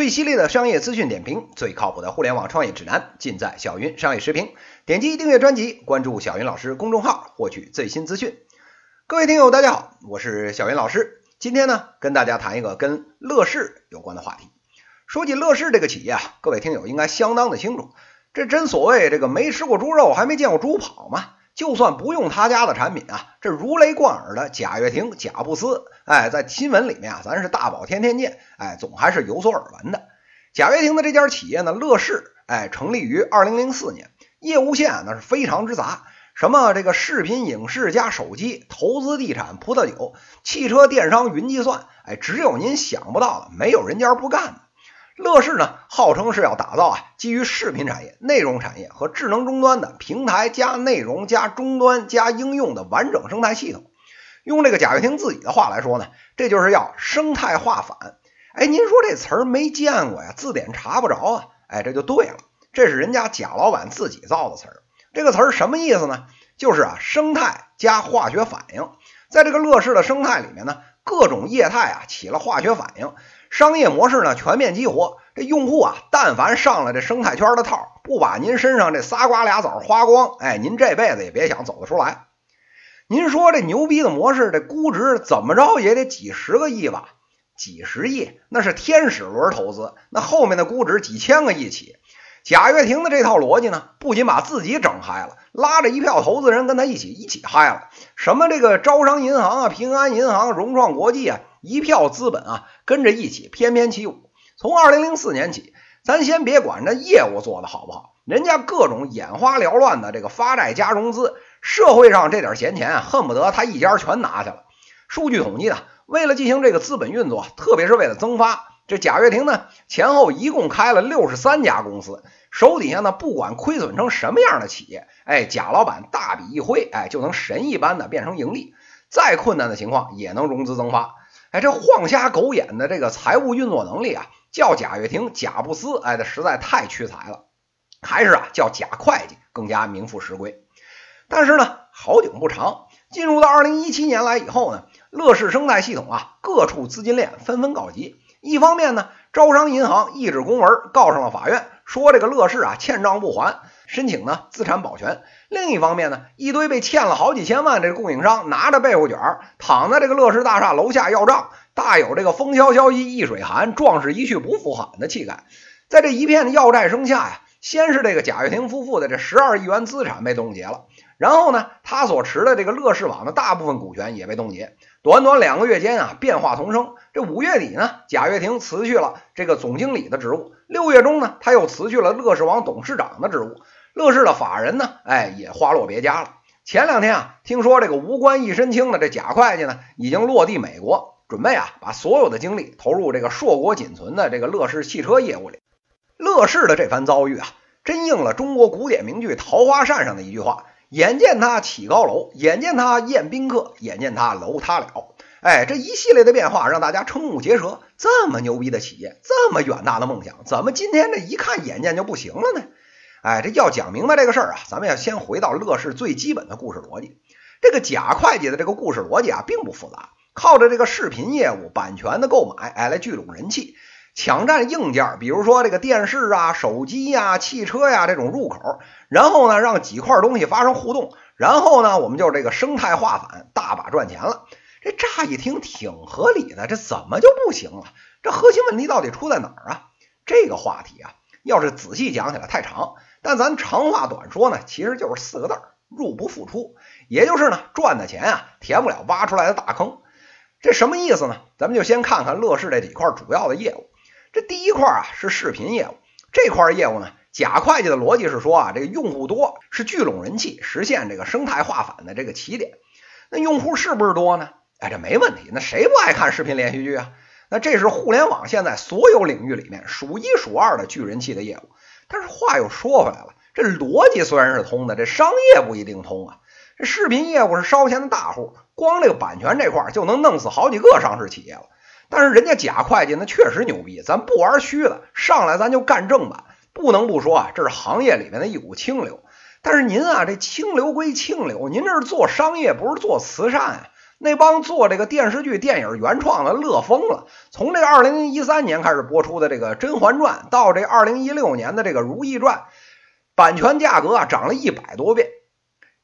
最犀利的商业资讯点评，最靠谱的互联网创业指南，尽在小云商业时评。点击订阅专辑，关注小云老师公众号，获取最新资讯。各位听友，大家好，我是小云老师。今天呢，跟大家谈一个跟乐视有关的话题。说起乐视这个企业啊，各位听友应该相当的清楚。这真所谓这个没吃过猪肉，还没见过猪跑嘛。就算不用他家的产品啊，这如雷贯耳的贾跃亭、贾布斯，哎，在新闻里面啊，咱是大宝天天见，哎，总还是有所耳闻的。贾跃亭的这家企业呢，乐视，哎，成立于二零零四年，业务线那是非常之杂，什么这个视频影视加手机、投资地产、葡萄酒、汽车电商、云计算，哎，只有您想不到的，没有人家不干的。乐视呢，号称是要打造啊，基于视频产业、内容产业和智能终端的平台加内容加终端加应用的完整生态系统。用这个贾跃亭自己的话来说呢，这就是要生态化反。哎，您说这词儿没见过呀？字典查不着啊？哎，这就对了，这是人家贾老板自己造的词儿。这个词儿什么意思呢？就是啊，生态加化学反应。在这个乐视的生态里面呢，各种业态啊起了化学反应。商业模式呢全面激活，这用户啊，但凡上了这生态圈的套，不把您身上这仨瓜俩枣花光，哎，您这辈子也别想走得出来。您说这牛逼的模式，这估值怎么着也得几十个亿吧？几十亿那是天使轮投资，那后面的估值几千个亿起。贾跃亭的这套逻辑呢，不仅把自己整嗨了，拉着一票投资人跟他一起一起嗨了。什么这个招商银行啊、平安银行、融创国际啊。一票资本啊，跟着一起翩翩起舞。从二零零四年起，咱先别管这业务做的好不好，人家各种眼花缭乱的这个发债加融资，社会上这点闲钱啊，恨不得他一家全拿去了。数据统计呢，为了进行这个资本运作，特别是为了增发，这贾跃亭呢前后一共开了六十三家公司，手底下呢不管亏损成什么样的企业，哎，贾老板大笔一挥，哎，就能神一般的变成盈利，再困难的情况也能融资增发。哎，这晃瞎狗眼的这个财务运作能力啊，叫贾跃亭、贾布斯，哎，这实在太屈才了。还是啊，叫贾会计更加名副实归。但是呢，好景不长，进入到二零一七年来以后呢，乐视生态系统啊，各处资金链纷纷告急。一方面呢，招商银行一纸公文告上了法院，说这个乐视啊欠账不还。申请呢资产保全。另一方面呢，一堆被欠了好几千万这供应商拿着被褥卷躺在这个乐视大厦楼下要账，大有这个风萧萧兮易水寒，壮士一去不复返的气概。在这一片的要债声下呀，先是这个贾跃亭夫妇的这十二亿元资产被冻结了，然后呢，他所持的这个乐视网的大部分股权也被冻结。短短两个月间啊，变化丛生。这五月底呢，贾跃亭辞去了这个总经理的职务；六月中呢，他又辞去了乐视网董事长的职务。乐视的法人呢，哎，也花落别家了。前两天啊，听说这个无官一身轻的这贾会计呢，已经落地美国，准备啊，把所有的精力投入这个硕果仅存的这个乐视汽车业务里。乐视的这番遭遇啊，真应了中国古典名句《桃花扇》上的一句话：“眼见他起高楼，眼见他宴宾客，眼见他楼塌了。”哎，这一系列的变化让大家瞠目结舌。这么牛逼的企业，这么远大的梦想，怎么今天这一看眼见就不行了呢？哎，这要讲明白这个事儿啊，咱们要先回到乐视最基本的故事逻辑。这个贾会计的这个故事逻辑啊，并不复杂，靠着这个视频业务版权的购买，哎，来聚拢人气，抢占硬件，比如说这个电视啊、手机呀、汽车呀这种入口，然后呢，让几块东西发生互动，然后呢，我们就这个生态化反，大把赚钱了。这乍一听挺合理的，这怎么就不行了？这核心问题到底出在哪儿啊？这个话题啊，要是仔细讲起来太长。但咱长话短说呢，其实就是四个字儿：入不敷出。也就是呢，赚的钱啊，填不了挖出来的大坑。这什么意思呢？咱们就先看看乐视这几块主要的业务。这第一块啊是视频业务，这块业务呢，贾会计的逻辑是说啊，这个用户多是聚拢人气、实现这个生态化反的这个起点。那用户是不是多呢？哎，这没问题。那谁不爱看视频连续剧啊？那这是互联网现在所有领域里面数一数二的聚人气的业务。但是话又说回来了，这逻辑虽然是通的，这商业不一定通啊。这视频业务是烧钱的大户，光这个版权这块就能弄死好几个上市企业了。但是人家贾会计那确实牛逼，咱不玩虚的，上来咱就干正版。不能不说啊，这是行业里面的一股清流。但是您啊，这清流归清流，您这是做商业，不是做慈善啊。那帮做这个电视剧、电影原创的乐疯了。从这个二零一三年开始播出的这个《甄嬛传》，到这二零一六年的这个《如懿传》，版权价格啊涨了一百多倍。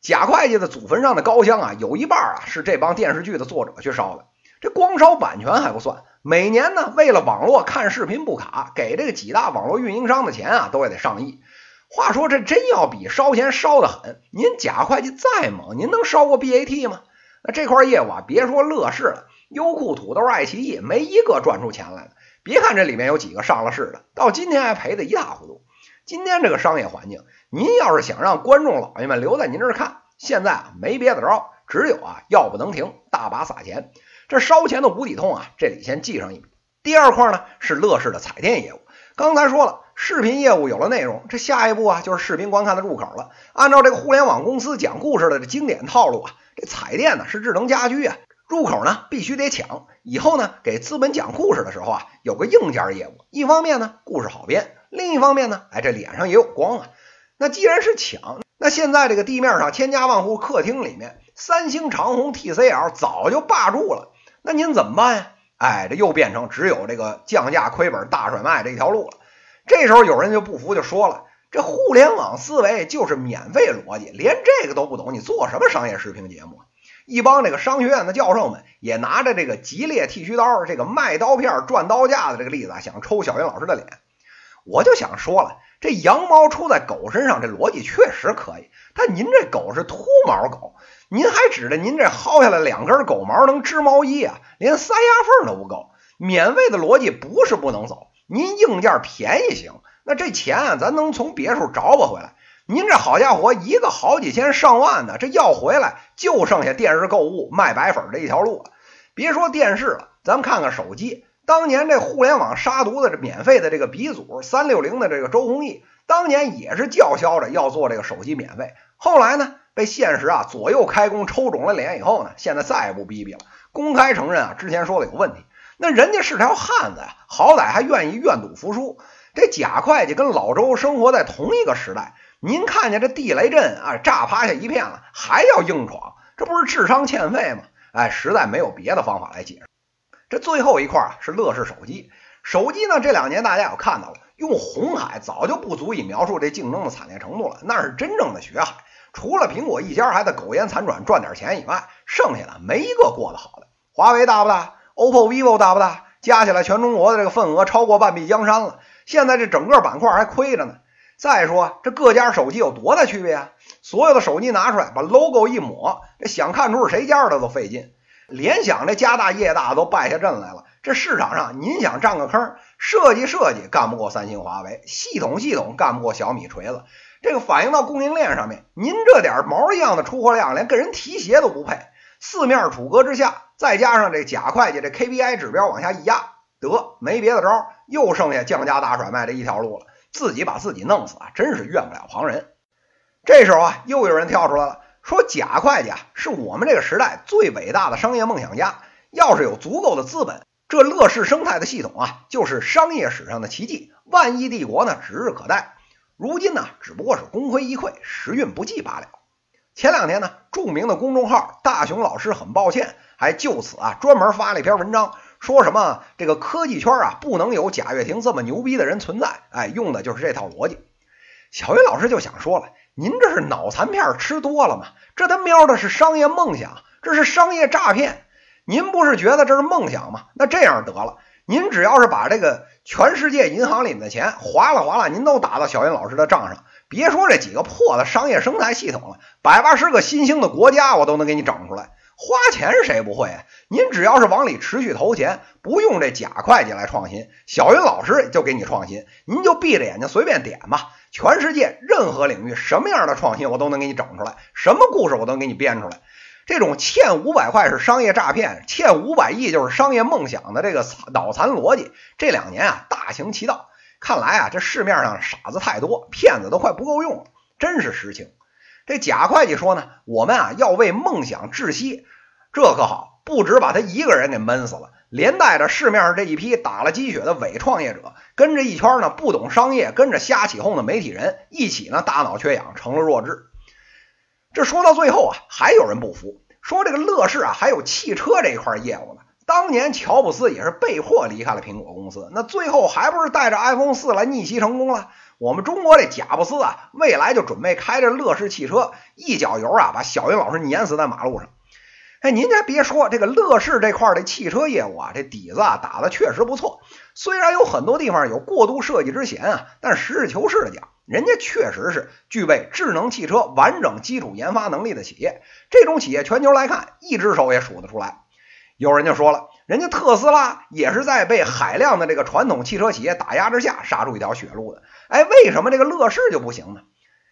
贾会计的祖坟上的高香啊，有一半啊是这帮电视剧的作者去烧的。这光烧版权还不算，每年呢为了网络看视频不卡，给这个几大网络运营商的钱啊，都也得上亿。话说这真要比烧钱烧的狠，您贾会计再猛，您能烧过 BAT 吗？那这块业务啊，别说乐视了，优酷、土豆、爱奇艺没一个赚出钱来的。别看这里面有几个上了市的，到今天还赔得一塌糊涂。今天这个商业环境，您要是想让观众老爷们留在您这儿看，现在啊没别的招，只有啊药不能停，大把撒钱。这烧钱的无底洞啊，这里先记上一笔。第二块呢是乐视的彩电业务。刚才说了，视频业务有了内容，这下一步啊就是视频观看的入口了。按照这个互联网公司讲故事的这经典套路啊。这彩电呢是智能家居啊，入口呢必须得抢。以后呢给资本讲故事的时候啊，有个硬件业务。一方面呢故事好编，另一方面呢，哎这脸上也有光啊。那既然是抢，那现在这个地面上千家万户客厅里面，三星、长虹、TCL 早就霸住了。那您怎么办呀？哎，这又变成只有这个降价亏本大甩卖这一条路了。这时候有人就不服，就说了。这互联网思维就是免费逻辑，连这个都不懂，你做什么商业视频节目？一帮这个商学院的教授们也拿着这个吉列剃须刀，这个卖刀片赚刀架的这个例子啊，想抽小云老师的脸。我就想说了，这羊毛出在狗身上，这逻辑确实可以。但您这狗是秃毛狗，您还指着您这薅下来两根狗毛能织毛衣啊？连塞牙缝都不够。免费的逻辑不是不能走，您硬件便宜行。那这钱啊，咱能从别处找不回来？您这好家伙，一个好几千上万的，这要回来就剩下电视购物卖白粉这一条路了。别说电视了，咱们看看手机。当年这互联网杀毒的这免费的这个鼻祖三六零的这个周鸿祎，当年也是叫嚣着要做这个手机免费。后来呢，被现实啊左右开弓抽肿了脸以后呢，现在再也不逼逼了，公开承认啊之前说的有问题。那人家是条汉子呀，好歹还愿意愿赌服输。这贾会计跟老周生活在同一个时代，您看见这地雷阵啊，炸趴下一片了，还要硬闯，这不是智商欠费吗？哎，实在没有别的方法来解释。这最后一块啊，是乐视手机。手机呢，这两年大家也看到了，用红海早就不足以描述这竞争的惨烈程度了，那是真正的血海。除了苹果一家还在苟延残喘赚点钱以外，剩下的没一个过得好的。华为大不大？OPPO、vivo 大不大？加起来全中国的这个份额超过半壁江山了。现在这整个板块还亏着呢。再说这各家手机有多大区别啊？所有的手机拿出来，把 logo 一抹，这想看出是谁家的都费劲。联想这家大业大都败下阵来了。这市场上您想占个坑，设计设计干不过三星、华为，系统系统干不过小米、锤子。这个反映到供应链上面，您这点毛一样的出货量，连跟人提鞋都不配。四面楚歌之下，再加上这假会计这 KPI 指标往下一压。得没别的招，又剩下降价大甩卖这一条路了，自己把自己弄死啊，真是怨不了旁人。这时候啊，又有人跳出来了，说贾会计啊是我们这个时代最伟大的商业梦想家，要是有足够的资本，这乐视生态的系统啊，就是商业史上的奇迹，万亿帝国呢指日可待。如今呢，只不过是功亏一篑，时运不济罢了。前两天呢，著名的公众号大熊老师很抱歉，还就此啊专门发了一篇文章。说什么这个科技圈啊，不能有贾跃亭这么牛逼的人存在？哎，用的就是这套逻辑。小云老师就想说了，您这是脑残片吃多了吗？这他喵的是商业梦想，这是商业诈骗。您不是觉得这是梦想吗？那这样得了，您只要是把这个全世界银行里面的钱划拉划拉，您都打到小云老师的账上。别说这几个破的商业生态系统了，百八十个新兴的国家我都能给你整出来。花钱谁不会啊？您只要是往里持续投钱，不用这假会计来创新，小云老师就给你创新。您就闭着眼睛随便点吧，全世界任何领域什么样的创新我都能给你整出来，什么故事我都能给你编出来。这种欠五百块是商业诈骗，欠五百亿就是商业梦想的这个脑残逻辑，这两年啊大行其道。看来啊这市面上傻子太多，骗子都快不够用了，真是实情。这贾会计说呢，我们啊要为梦想窒息，这可好，不止把他一个人给闷死了，连带着市面上这一批打了鸡血的伪创业者，跟着一圈呢不懂商业、跟着瞎起哄的媒体人一起呢大脑缺氧，成了弱智。这说到最后啊，还有人不服，说这个乐视啊还有汽车这一块业务呢。当年乔布斯也是被迫离开了苹果公司，那最后还不是带着 iPhone 四来逆袭成功了？我们中国这贾布斯啊，未来就准备开着乐视汽车，一脚油啊把小云老师碾死在马路上。哎，您还别说，这个乐视这块的汽车业务啊，这底子啊打的确实不错。虽然有很多地方有过度设计之嫌啊，但实事求是的讲，人家确实是具备智能汽车完整基础研发能力的企业。这种企业全球来看，一只手也数得出来。有人就说了，人家特斯拉也是在被海量的这个传统汽车企业打压之下杀出一条血路的。哎，为什么这个乐视就不行呢？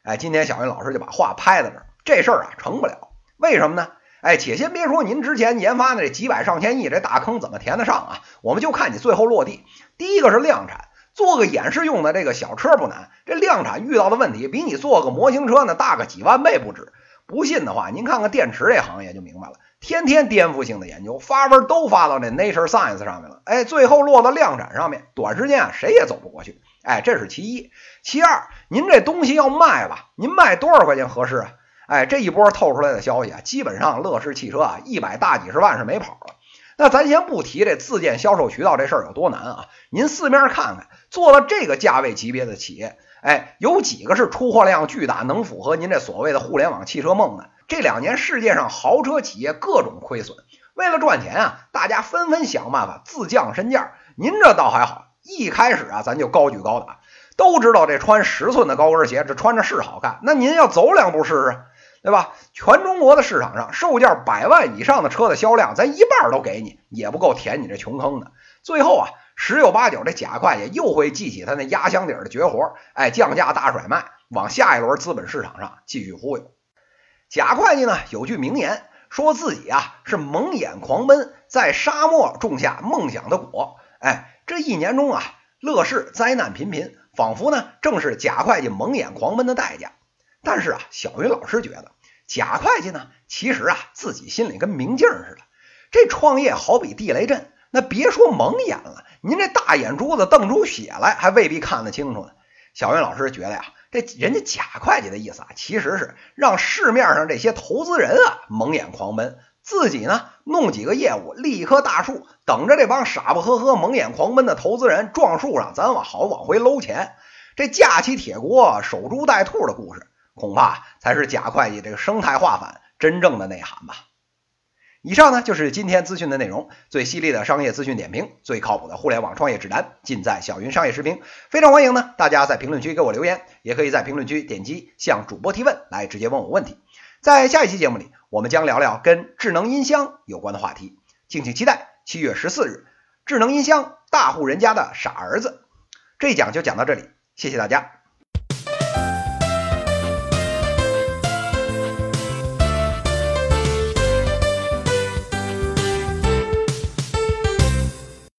哎，今天小云老师就把话拍在这儿，这事儿啊成不了。为什么呢？哎，且先别说您之前研发的这几百上千亿这大坑怎么填得上啊，我们就看你最后落地。第一个是量产，做个演示用的这个小车不难，这量产遇到的问题比你做个模型车呢大个几万倍不止。不信的话，您看看电池这行业就明白了。天天颠覆性的研究，发文都发到那 Nature Science 上面了。哎，最后落到量产上面，短时间啊谁也走不过去。哎，这是其一。其二，您这东西要卖吧，您卖多少块钱合适啊？哎，这一波透出来的消息啊，基本上乐视汽车啊一百大几十万是没跑了。那咱先不提这自建销售渠道这事儿有多难啊，您四面看看，做了这个价位级别的企业。哎，有几个是出货量巨大，能符合您这所谓的互联网汽车梦的？这两年世界上豪车企业各种亏损，为了赚钱啊，大家纷纷想办法自降身价。您这倒还好，一开始啊，咱就高举高打，都知道这穿十寸的高跟鞋，这穿着是好看。那您要走两步试试，对吧？全中国的市场上，售价百万以上的车的销量，咱一半都给你，也不够填你这穷坑的。最后啊。十有八九，这贾会计又会记起他那压箱底的绝活，哎，降价大甩卖，往下一轮资本市场上继续忽悠。贾会计呢有句名言，说自己啊是蒙眼狂奔，在沙漠种下梦想的果。哎，这一年中啊，乐视灾难频频，仿佛呢正是贾会计蒙眼狂奔的代价。但是啊，小云老师觉得贾会计呢，其实啊自己心里跟明镜似的，这创业好比地雷阵。那别说蒙眼了，您这大眼珠子瞪出血来，还未必看得清楚呢。小云老师觉得呀，这人家贾会计的意思啊，其实是让市面上这些投资人啊蒙眼狂奔，自己呢弄几个业务立一棵大树，等着这帮傻不呵呵蒙眼狂奔的投资人撞树上，咱往好往回搂钱。这架起铁锅守株待兔的故事，恐怕才是贾会计这个生态化反真正的内涵吧。以上呢就是今天资讯的内容，最犀利的商业资讯点评，最靠谱的互联网创业指南，尽在小云商业视频。非常欢迎呢，大家在评论区给我留言，也可以在评论区点击向主播提问，来直接问我问题。在下一期节目里，我们将聊聊跟智能音箱有关的话题，敬请期待。七月十四日，智能音箱大户人家的傻儿子，这一讲就讲到这里，谢谢大家。